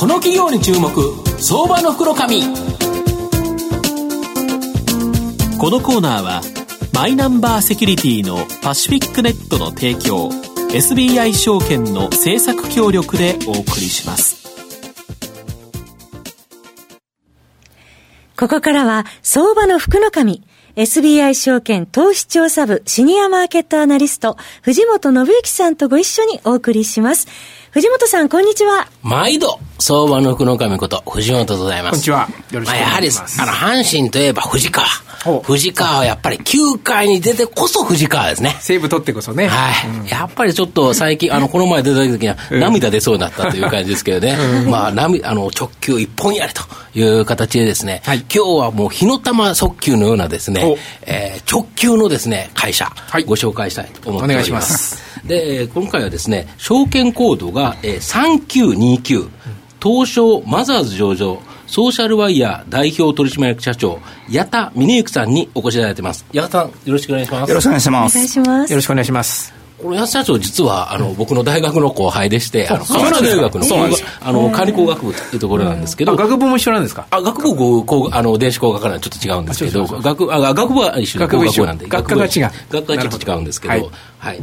この企業に注目相場の袋紙。このコーナーはマイナンバーセキュリティのパシフィックネットの提供 SBI 証券の政策協力でお送りします。ここからは相場の福の神 SBI 証券投資調査部シニアマーケットアナリスト藤本信之さんとご一緒にお送りします藤本さん、こんにちは。毎度、相場の福の神こと、藤本でございます。こんにちは。よろしくお願いします。まあ、やはり、あの、阪神といえば藤川。藤川はやっぱり9回に出てこそ藤川ですね。西武取ってこそね。はい、うん、やっぱりちょっと最近、あの、この前出た時には涙出そうになったという感じですけどね。うん、まあ、涙、あの、直球一本やれという形でですね、はい、今日はもう火の玉速球のようなですね、えー、直球のですね、会社、はい、ご紹介したいと思っております。お願いします。で、今回はですね、証券コードが、えー、3929、東証マザーズ上場、ソーシャルワイヤー代表取締役社長、矢田峰幸さんにお越しいただいてます。矢田さん、よろしくお願いします。よろしくお願いします。お願いします。よろしくお願いします。この安社長、実はあの、僕の大学の後輩でして、あの鎌倉大学のあの管理工学部というところなんですけど、学部も一緒なんですか？あ学部こうあの電子工学科はちょっと違うんですけど、学あ学部は一緒で工学部なんで、学科が違う。学科はちょっと違うんですけど、はい。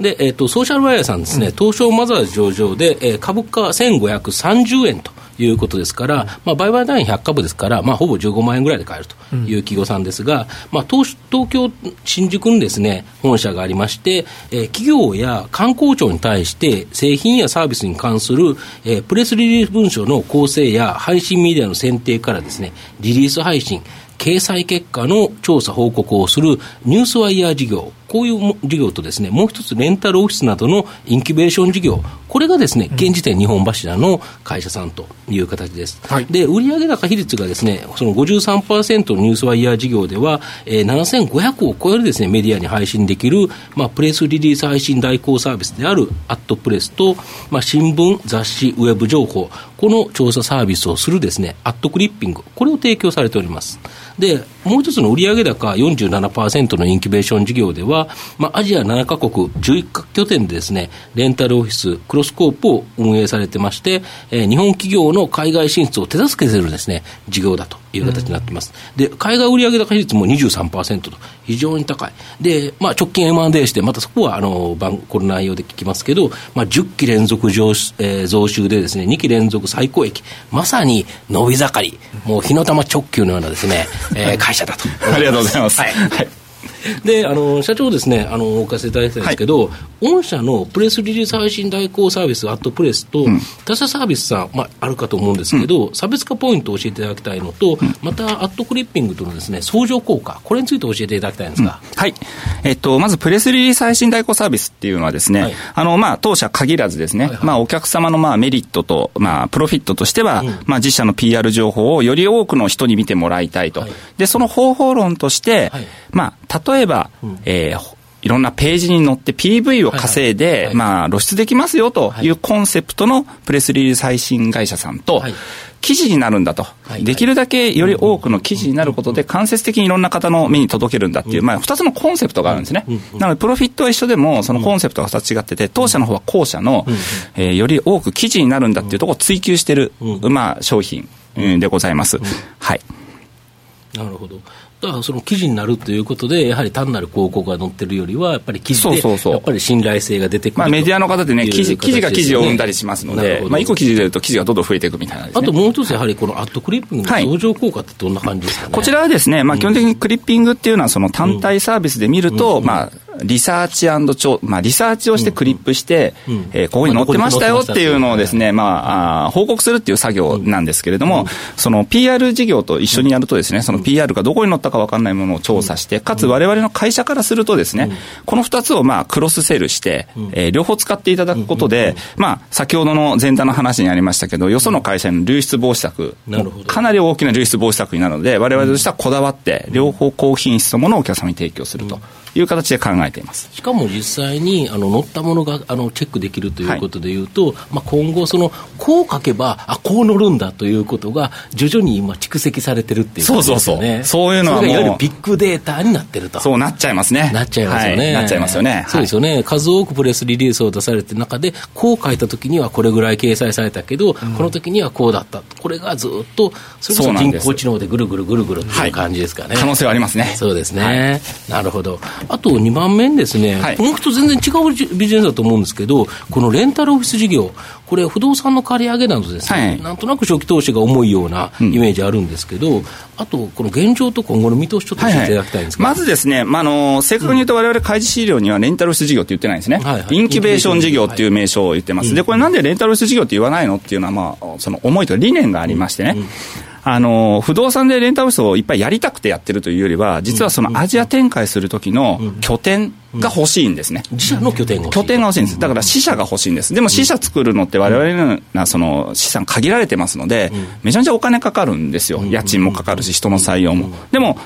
で、えっ、と、ソーシャルワイヤーさんですね、東証マザーズ上場で、えー、株価1530円と。いうことですから、まあ、売買単位100株ですから、まあ、ほぼ15万円ぐらいで買えるという企業さんですが、まあ、東東京、新宿にですね、本社がありまして、えー、企業や観光庁に対して製品やサービスに関する、えー、プレスリリース文書の構成や配信メディアの選定からですね、リリース配信、掲載結果の調査報告をするニュースワイヤー事業、こういう事業とですね、もう一つレンタルオフィスなどのインキュベーション事業、これがですね、現時点日本柱の会社さんという形です。はい、で、売上高比率がですね、その53%のニュースワイヤー事業では、えー、7500を超えるですね、メディアに配信できる、まあ、プレスリリース配信代行サービスであるアットプレスと、まあ、新聞、雑誌、ウェブ情報、この調査サービスをするですね、アットクリッピング、これを提供されております。で、もう一つの売上高47%のインキュベーション事業では、まあ、アジア7カ国11カ拠点でですね、レンタルオフィス、クロスコープを運営されてまして、えー、日本企業の海外進出を手助けするですね、事業だと。いう形になっています。うん、で、海外売上高比率も23%と、非常に高い。で、まあ、直近 M&A して、またそこは、あの、この内容で聞きますけど、まあ、10期連続上、えー、増収でですね、2期連続最高益、まさに伸び盛り、もう火の玉直球のようなですね、えー、会社だと。ありがとうございます。はい、はいであの社長ですねあのおかせいただきたいんですけど、はい、御社のプレスリリース配信代行サービスアットプレスと、うん、他社サービスさん、まあ、あるかと思うんですけど、うん、差別化ポイントを教えていただきたいのと、うん、またアットクリッピングとのですね相乗効果これについて教えていただきたいんですが、はい、えっと、まずプレスリリース配信代行サービスっていうのはですね、はい、あのまあ、当社限らずですね、はいはい、まあ、お客様のまあメリットと、まあ、プロフィットとしては、まあ、自社の PR 情報をより多くの人に見てもらいたいと、でその方法論として、まあ、例えば、えーえー、いろんなページに載って PV を稼いで、まあ、露出できますよとい。うコンセプトのプレスリリース配信会社さんと、記事になるんだと、できるだけより多くの記事になることで、間接的にいろんな方の目に届けるんだっていう、まあ、2つのコンセプトがあるんですね。なので、プロフィットは一緒でも、そのコンセプトが2つ違ってて、当社の方は後者の、えー、より多く記事になるんだっていうところを追求してる、まあ、商品でございます。はい。なるほど。その記事になるということで、やはり単なる広告が載ってるよりは、やっぱり記事で、そうそうやっぱり信頼性が出てくるまあ、メディアの方でね、記事記事が記事を生んだりしますので、まあ、一個記事出ると記事がどんどん増えていくみたいな、ね、あともう一つ、やはりこのアットクリッピングの相乗効果ってどんな感じですかね、はい、こちらはですね、まあ、基本的にクリッピングっていうのは、その単体サービスで見ると、うん、まあ、リサーチ調、まあ、リサーチをしてクリップして、うん。うん、えー、ここに載ってましたよっていうのをですね、まあ、あ報告するっていう作業なんですけれども、うん、その PR 事業と一緒にやるとですね、その PR がどこに載ったか分かんないものを調査して、かつ我々の会社からするとですね、この2つをまあクロスセールして、えー、両方使っていただくことで、まあ、先ほどの前段の話にありましたけど、よその会社への流出防止策、かなり大きな流出防止策になるので、我々としてはこだわって、両方高品質のものをお客様に提供するという形で考えていますしかも実際にあの乗ったものがあのチェックできるということでいうと、はい、まあ、今後、そのこう書けば、あこう乗るんだということが、徐々に今、蓄積されてるっていう感じでね。そうそうそうそういうのはいわゆるビッグデータになってると。そうなっちゃいますね。なっちゃいますよね。はい、なっちゃいますよね。そうですよね。数多くプレスリリースを出されてる中で、こう書いたときにはこれぐらい掲載されたけど、うん、この時にはこうだった。これがずっと、それこそ人工知能でぐるぐるぐるぐるっていう感じですかね。可能性はありますね。そうですね。なるほど。あと2番目にですね、はい、もうと全然違うビジネスだと思うんですけど、このレンタルオフィス事業、これ、不動産の借り上げなどですね、はい、なんとなく初期投資が重いようなイメージあるんですけど、うん、あと、この現状と今後の見通し、ちょっと教えていただきたいんですまずですね、まあ、あの正確に言うと、われわれ開示資料にはレンタルオフィス事業って言ってないんですね、はいはい、インキュベーション事業っていう名称を言ってます、はい、でこれ、なんでレンタルオフィス事業って言わないのっていうのは、まあ、その思いと理念がありましてね。うんうんあの、不動産でレンタルスをいっぱいやりたくてやってるというよりは、実はそのアジア展開する時の拠点が欲しいんですね。自社の拠点が拠点が欲しいんです。だから死者が欲しいんです。でも死者作るのって我々のその資産限られてますので、めちゃめちゃお金かかるんですよ。家賃もかかるし、人の採用も。でも、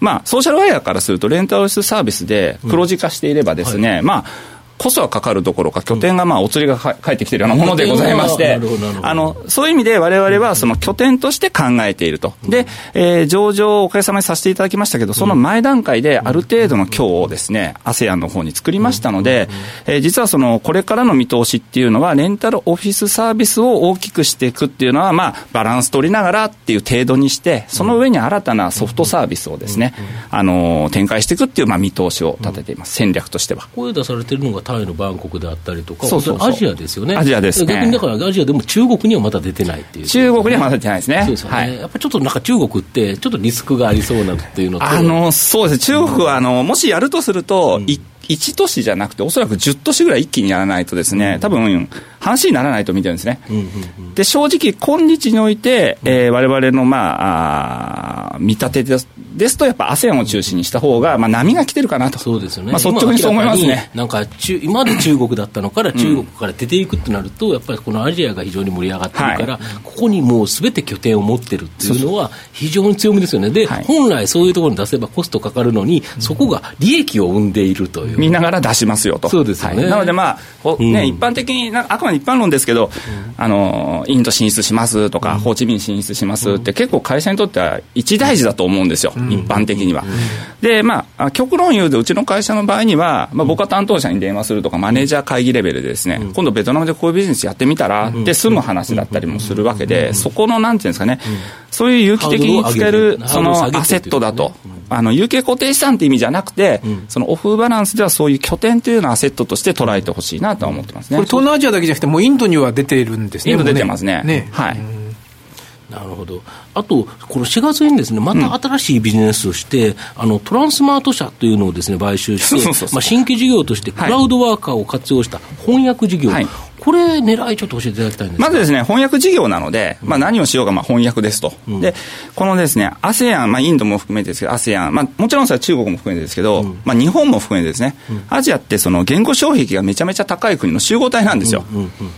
まあ、ソーシャルワイヤーからすると、レンタルサービスで黒字化していればですね、まあ、コストはかかるどころか、拠点がまあお釣りが返ってきているようなものでございまして、あのそういう意味で、われわれはその拠点として考えていると、で、えー、上場をおかげさまにさせていただきましたけど、その前段階である程度の強をですね、ASEAN の方に作りましたので、えー、実はそのこれからの見通しっていうのは、レンタルオフィスサービスを大きくしていくっていうのは、まあ、バランス取りながらっていう程度にして、その上に新たなソフトサービスをですね、あの展開していくっていうまあ見通しを立てています、戦略としては。声出されてるのがタイのバンコクであったりとか、そうそうアジアですよね。アジアです、ね、逆にだからアジアでも中国にはまだ出てないっていう、中国にはまだ出てないですね。そうですよね。はい、やっぱりちょっとなんか中国って、ちょっとリスクがありそうなっていうのと。あの、そうですね。中国は、あの、もしやるとすると、一、うん1都市じゃなくて、おそらく10都市ぐらい一気にやらないとですね、多分話にならないと見てるんですね。で、正直、今日において、えー、我々の、まあ、あ見立てですと、やっぱ ASEAN を中心にした方が、まあ、波が来てるかなと。そうですよね。まあ、率直にそう思いますね。なんか中、今まで中国だったのから、中国から出ていくってなると、やっぱりこのアジアが非常に盛り上がってるから、はい、ここにもうすべて拠点を持ってるっていうのは、非常に強みですよね。で、はい、本来そういうところに出せばコストかかるのに、そこが利益を生んでいるという。見ながら出しますよと。そうですね。はい、なので、まあ、ね、一般的に、あくまで一般論ですけど、あの、インド進出しますとか、ホーチミン進出しますって、結構会社にとっては一大事だと思うんですよ、一般的には。で、まあ、極論言うと、うちの会社の場合には、まあ、僕は担当者に電話するとか、マネージャー会議レベルでですね、今度ベトナムでこういうビジネスやってみたら、で済む話だったりもするわけで、そこの、なんていうんですかね、そういう有機的に使える、そのアセットだと。あの有形固定資産って意味じゃなくて、うん、そのオフバランスではそういう拠点というのをアセットとして捉えてほしいなとは思ってますね。これ、東南アジアだけじゃなくて、もうインドには出ているんですね、インド出てますね。ね。はいなるほど。あと、この4月にですね、また新しいビジネスをして、うん、あの、トランスマート社というのをですね、買収して、まあ、新規事業としてクラウドワーカーを活用した翻訳事業、はい、これ、狙いちょっと教えていただきたいんですまずですね、翻訳事業なので、まあ、何をしようがまあ翻訳ですと、うん、でこのですね、ASEAN、まあ、インドも含めてですけど、ASEAN、まあ、もちろんそれは中国も含めてですけど、うん、まあ、日本も含めてですね、うん、アジアってその言語障壁がめちゃめちゃ高い国の集合体なんですよ。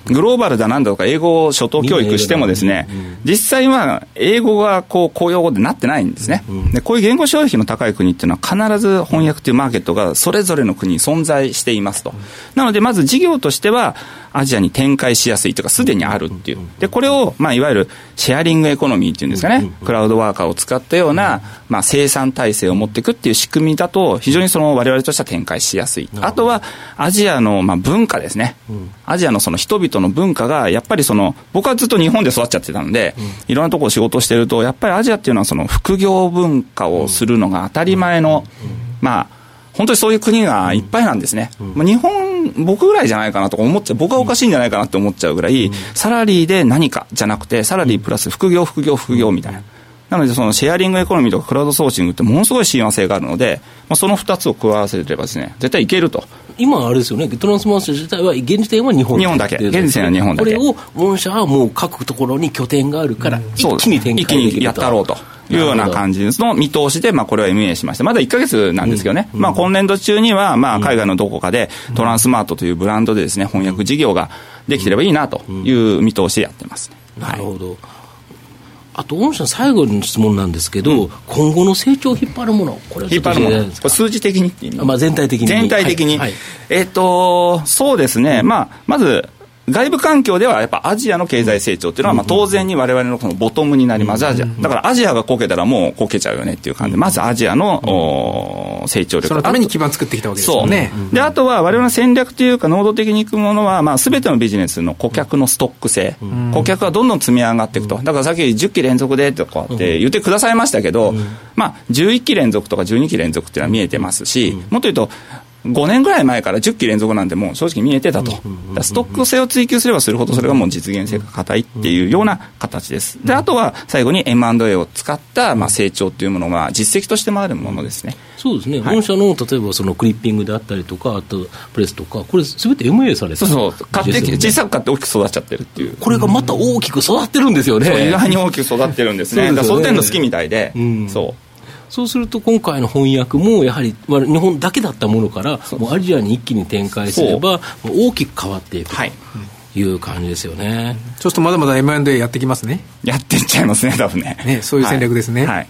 グローバルだなんだとか、英語を初等教育してもですね、実際は英語がこう公用語でなってないんですね。でこういう言語障壁の高い国っていうのは、必ず翻訳というマーケットがそれぞれの国に存在していますと。なので、まず事業としては、アジアに展開しやすいとか、すでにあるっていう、でこれを、まあ、いわゆるシェアリングエコノミーっていうんですかね、クラウドワーカーを使ったような、まあ、生産体制を持っていくっていう仕組みだと、非常にその我々としては展開しやすい、あとはアジアのまあ文化ですね、アジアのその人々の文化が、やっぱりその、僕はずっと日本で育っちゃってたので、いろんなところ仕事してると、やっぱりアジアっていうのは、その副業文化をするのが当たり前の、まあ、本当にそういう国がいっぱいなんですね。まあ、日本、僕ぐらいじゃないかなとか思っちゃう、僕はおかしいんじゃないかなって思っちゃうぐらい、サラリーで何かじゃなくて、サラリープラス副業、副業、副業みたいな。なので、そのシェアリングエコノミーとかクラウドソーシングってものすごい親和性があるので、まあ、その2つを加わせればですね、絶対いけると。今あれですよね、トランスマース自体は、現時点は日本日本だけ、現時点は日本だけ。これを、御社はもう各ところに拠点があるから、一気に展開できると。一気にやったろうと。いうような感じの見通しで、まあ、これは MA しました。まだ1か月なんですけどね、うん、まあ、今年度中には、まあ、海外のどこかで、トランスマートというブランドでですね、翻訳事業ができてればいいなという見通しでやってます、ね、なるほど。あと、御社最後の質問なんですけど、うん、今後の成長を引っ張るもの、これ引っ張るもの、これ数字的にまあ、全体的に。全体的に。はい、えっ、ー、と、そうですね、まあ、まず、外部環境ではやっぱアジアの経済成長っていうのはまあ当然に我々のこのボトムになります、アジア。だからアジアがこけたらもうこけちゃうよねっていう感じ。で、まずアジアの成長力。そのために基盤作ってきたわけですよね。で、あとは我々の戦略というか、能動的にいくものは、まあすべてのビジネスの顧客のストック性。顧客はどんどん積み上がっていくと。だからさっき10期連続でとかって言ってくださいましたけど、まあ11期連続とか12期連続っていうのは見えてますし、もっと言うと、5年ぐらい前から10期連続なんてもう正直見えてたと、ストック性を追求すればするほど、それがもう実現性が硬いっていうような形です。であとは最後に M&A を使ったまあ成長っていうものが実績としてもあるものですね。そうですね、はい、本社の例えばそのクリッピングであったりとか、あとプレスとか、これ、すべて MA されてそうそう、買って、小さく買って大きく育っちゃってるっていう。これがまた大きく育ってるんですよね。意外に大きく育ってるんですね。そ、ね、の点の好きみたいで、うん、そう。そうすると今回の翻訳もやはり日本だけだったものからもうアジアに一気に展開すれば大きく変わっていくとい。う感じですよね、はい、そうするとまだまだ M&A やってきますね。やってっちゃいますね多分ね。ねそういう戦略ですね、はい、はい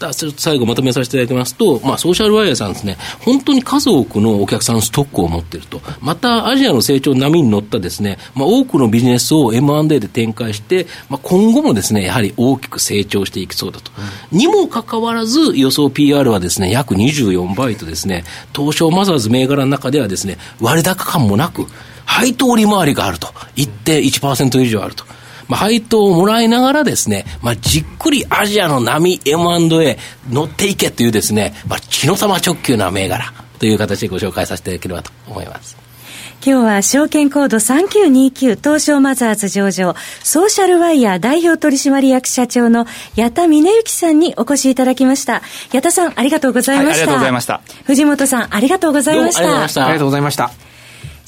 たちょっと最後まとめさせていただきますと、まあ、ソーシャルワイヤーさんですね、本当に数多くのお客さんストックを持っていると。また、アジアの成長波に乗ったですね、まあ、多くのビジネスを M&A で展開して、まあ、今後もですね、やはり大きく成長していきそうだと。うん、にもかかわらず、予想 PR はですね、約24倍とですね、東証マザーズ銘柄の中ではですね、割高感もなく、配当利回りがあると。1.1%以上あると。まあ、配当をもらいながらですね、まあ、じっくりアジアの波 M&A 乗っていけというですね、まあ、血の玉直球な銘柄という形でご紹介させていただければと思います。今日は証券コード3929東証マザーズ上場ソーシャルワイヤー代表取締役社長の矢田峰幸さんにお越しいただきました。矢田さんありがとうございました。はい、ありがとうございました。藤本さんありがとうございました。ありがとうございました。